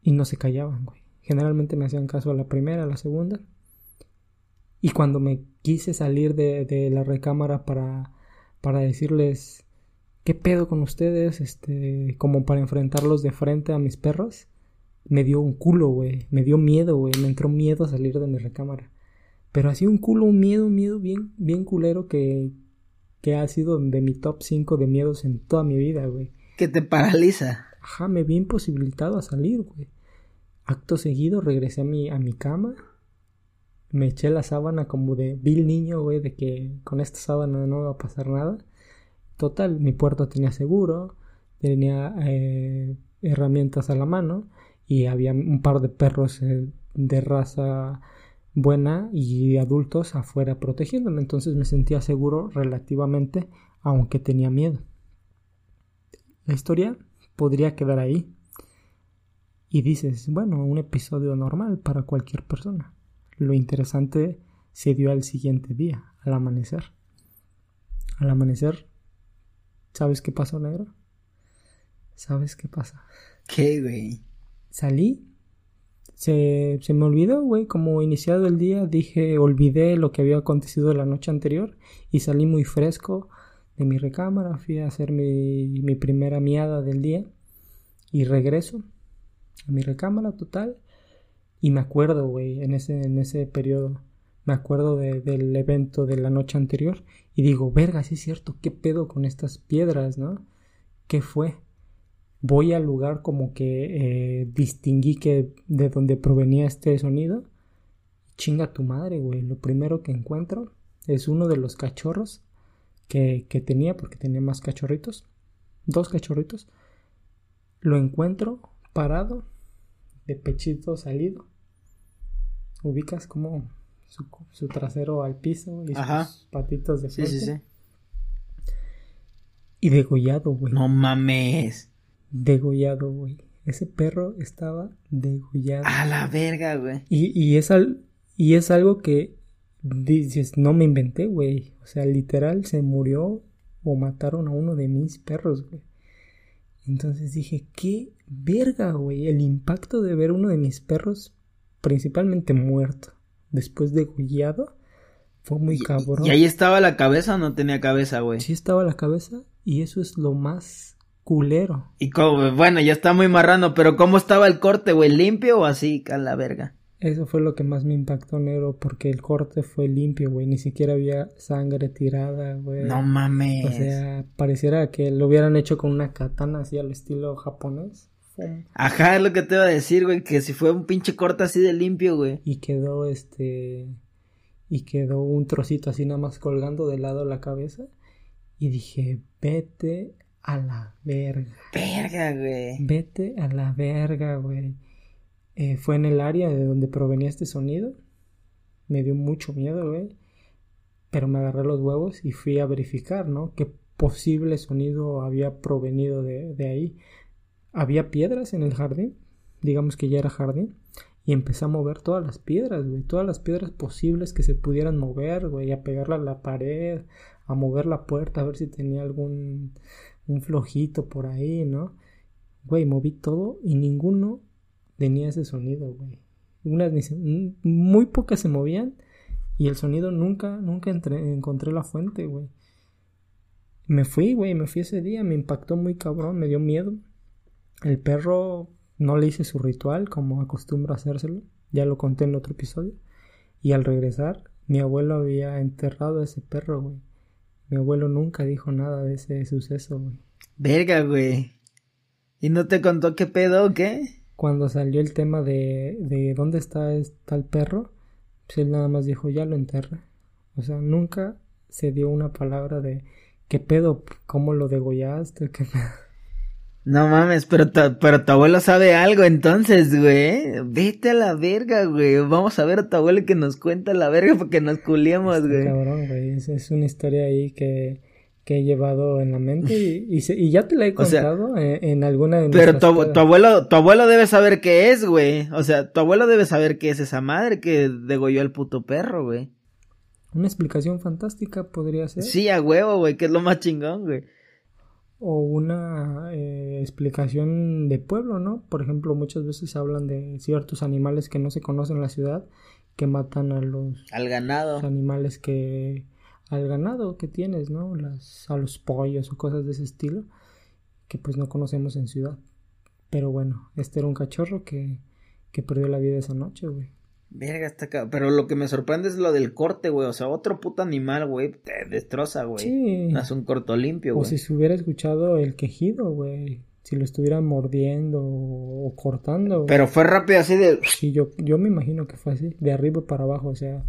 Y no se callaban, güey. Generalmente me hacían caso a la primera, a la segunda. Y cuando me quise salir de, de la recámara para, para decirles qué pedo con ustedes, este, como para enfrentarlos de frente a mis perros, me dio un culo, güey. Me dio miedo, güey. Me entró miedo a salir de mi recámara. Pero así un culo, un miedo, un miedo bien, bien culero que, que ha sido de mi top 5 de miedos en toda mi vida, güey. Que te paraliza. Ajá, me vi imposibilitado a salir, güey. Acto seguido regresé a mi, a mi cama. Me eché la sábana como de vil niño, güey, de que con esta sábana no va a pasar nada. Total, mi puerto tenía seguro, tenía eh, herramientas a la mano y había un par de perros eh, de raza buena y adultos afuera protegiéndome. Entonces me sentía seguro relativamente, aunque tenía miedo. La historia podría quedar ahí. Y dices, bueno, un episodio normal para cualquier persona. Lo interesante se dio al siguiente día, al amanecer. Al amanecer, ¿sabes qué pasó, negro? ¿Sabes qué pasa? ¿Qué, güey? Salí se, se me olvidó, güey, como iniciado el día dije, olvidé lo que había acontecido la noche anterior y salí muy fresco de mi recámara, fui a hacer mi, mi primera miada del día y regreso a mi recámara total y me acuerdo, güey, en ese, en ese periodo, me acuerdo de, del evento de la noche anterior y digo, verga, sí es cierto, ¿qué pedo con estas piedras, no? ¿Qué fue? Voy al lugar como que eh, distinguí que de donde provenía este sonido. Chinga tu madre, güey. Lo primero que encuentro es uno de los cachorros que, que tenía, porque tenía más cachorritos. Dos cachorritos. Lo encuentro parado, de pechito salido. Ubicas como su, su trasero al piso y sus patitos de frente. Sí, sí, sí. Y degollado, güey. No mames degollado, güey. Ese perro estaba degollado. A la verga, güey. Y, y, es, y es algo que dices, no me inventé, güey. O sea, literal se murió o mataron a uno de mis perros, güey. Entonces dije, qué verga, güey. El impacto de ver uno de mis perros principalmente muerto, después degollado, fue muy cabrón. ¿Y ahí estaba la cabeza o no tenía cabeza, güey? Sí estaba la cabeza y eso es lo más culero. Y como, bueno, ya está muy marrano, pero ¿cómo estaba el corte, güey? ¿Limpio o así, a la verga? Eso fue lo que más me impactó, negro, porque el corte fue limpio, güey. Ni siquiera había sangre tirada, güey. No mames. O sea, pareciera que lo hubieran hecho con una katana así al estilo japonés. Ajá, es lo que te iba a decir, güey, que si fue un pinche corte así de limpio, güey. Y quedó este. Y quedó un trocito así nada más colgando de lado la cabeza. Y dije, vete a la verga. Verga, güey. Vete a la verga, güey. Eh, fue en el área de donde provenía este sonido. Me dio mucho miedo, güey. Pero me agarré los huevos y fui a verificar, ¿no? Qué posible sonido había provenido de, de ahí. Había piedras en el jardín. Digamos que ya era jardín. Y empecé a mover todas las piedras, güey. Todas las piedras posibles que se pudieran mover, güey. A pegarla a la pared. A mover la puerta. A ver si tenía algún un flojito por ahí, ¿no? Güey, moví todo y ninguno tenía ese sonido, güey. Muy pocas se movían y el sonido nunca, nunca encontré la fuente, güey. Me fui, güey, me fui ese día, me impactó muy cabrón, me dio miedo. El perro no le hice su ritual como acostumbro a hacérselo, ya lo conté en otro episodio. Y al regresar, mi abuelo había enterrado a ese perro, güey. Mi abuelo nunca dijo nada de ese suceso, güey. Verga, güey. ¿Y no te contó qué pedo o qué? Cuando salió el tema de, de dónde está, el perro, pues él nada más dijo, ya lo enterré. O sea, nunca se dio una palabra de qué pedo, cómo lo degollaste, qué pedo. No mames, pero tu, pero tu abuelo sabe algo entonces, güey. Vete a la verga, güey. Vamos a ver a tu abuelo que nos cuenta la verga porque nos culiemos, güey. Cabrón, güey. Es, una historia ahí que, que he llevado en la mente y, y, ya te la he contado en, alguna de Pero tu, tu, abuelo, tu abuelo debe saber qué es, güey. O sea, tu abuelo debe saber qué es esa madre que degolló al puto perro, güey. Una explicación fantástica podría ser. Sí, a huevo, güey, que es lo más chingón, güey o una eh, explicación de pueblo, ¿no? Por ejemplo, muchas veces hablan de ciertos animales que no se conocen en la ciudad que matan a los al ganado, animales que al ganado que tienes, ¿no? Las a los pollos o cosas de ese estilo que pues no conocemos en ciudad. Pero bueno, este era un cachorro que que perdió la vida esa noche, güey. Verga, está acá. Pero lo que me sorprende es lo del corte, güey. O sea, otro puto animal, güey, te destroza, güey. Sí. Es un corto limpio, güey. O si se hubiera escuchado el quejido, güey. si lo estuvieran mordiendo o cortando. güey. Pero fue rápido así de... Sí, yo, yo me imagino que fue así, de arriba para abajo, o sea,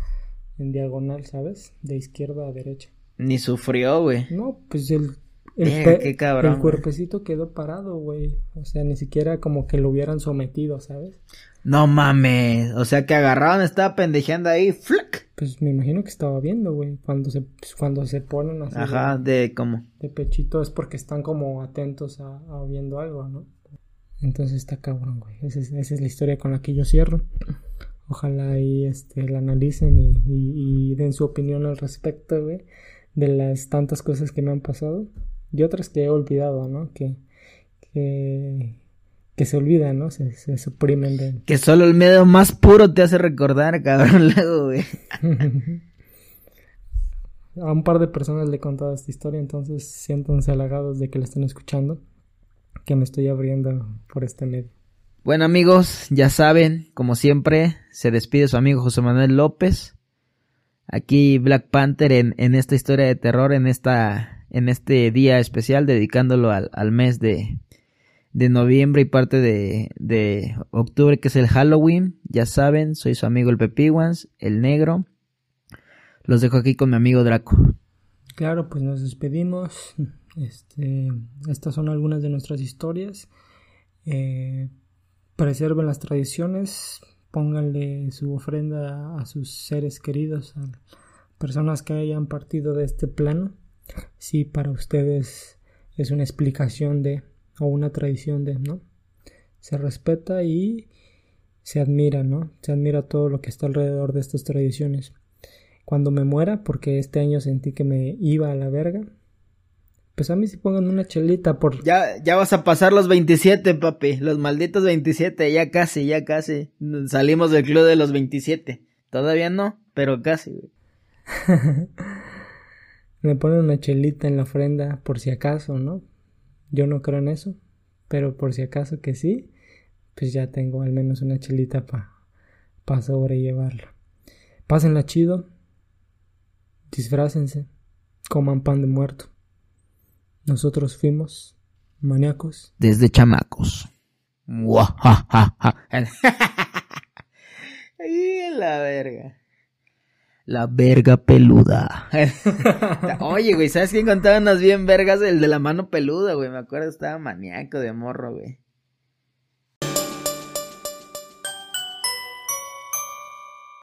en diagonal, ¿sabes? De izquierda a derecha. Ni sufrió, güey. No, pues el, el, qué cabrón, el cuerpecito quedó parado, güey. O sea, ni siquiera como que lo hubieran sometido, ¿sabes? No mames. O sea que agarraron, estaba pendejeando ahí. ¡flac! Pues me imagino que estaba viendo, güey. Cuando se, cuando se ponen así Ajá, de como... de, de pechito es porque están como atentos a, a viendo algo, ¿no? Entonces está cabrón, güey. Esa es, esa es la historia con la que yo cierro. Ojalá y este la analicen y, y- y den su opinión al respecto, güey. De las tantas cosas que me han pasado. Y otras que he olvidado, ¿no? Que, que, que se olvidan, ¿no? Se, se suprimen de, Que solo el miedo más puro te hace recordar, cabrón, luego, güey. A un par de personas le he contado esta historia, entonces siéntanse halagados de que la estén escuchando, que me estoy abriendo por este medio. Bueno amigos, ya saben, como siempre, se despide su amigo José Manuel López. Aquí Black Panther en, en esta historia de terror, en esta, en este día especial, dedicándolo al, al mes de, de noviembre y parte de, de octubre, que es el Halloween. Ya saben, soy su amigo el Pepiwans, el negro. Los dejo aquí con mi amigo Draco. Claro, pues nos despedimos. Este, estas son algunas de nuestras historias. Eh, preserven las tradiciones, pónganle su ofrenda a sus seres queridos, a personas que hayan partido de este plano. Si para ustedes es una explicación de o una tradición de, ¿no? Se respeta y se admira, ¿no? Se admira todo lo que está alrededor de estas tradiciones cuando me muera, porque este año sentí que me iba a la verga. Pues a mí sí pongan una chelita por... Ya, ya vas a pasar los 27, papi. Los malditos 27, ya casi, ya casi. Salimos del club de los 27. Todavía no, pero casi, güey. Me ponen una chelita en la ofrenda por si acaso, ¿no? Yo no creo en eso, pero por si acaso que sí, pues ya tengo al menos una chelita para pa sobrellevarla. Pásenla chido, disfrácense, coman pan de muerto. Nosotros fuimos maníacos. Desde chamacos. La verga. La verga peluda. Oye, güey, ¿sabes quién contaba unas bien vergas? El de la mano peluda, güey. Me acuerdo, estaba maníaco de morro, güey.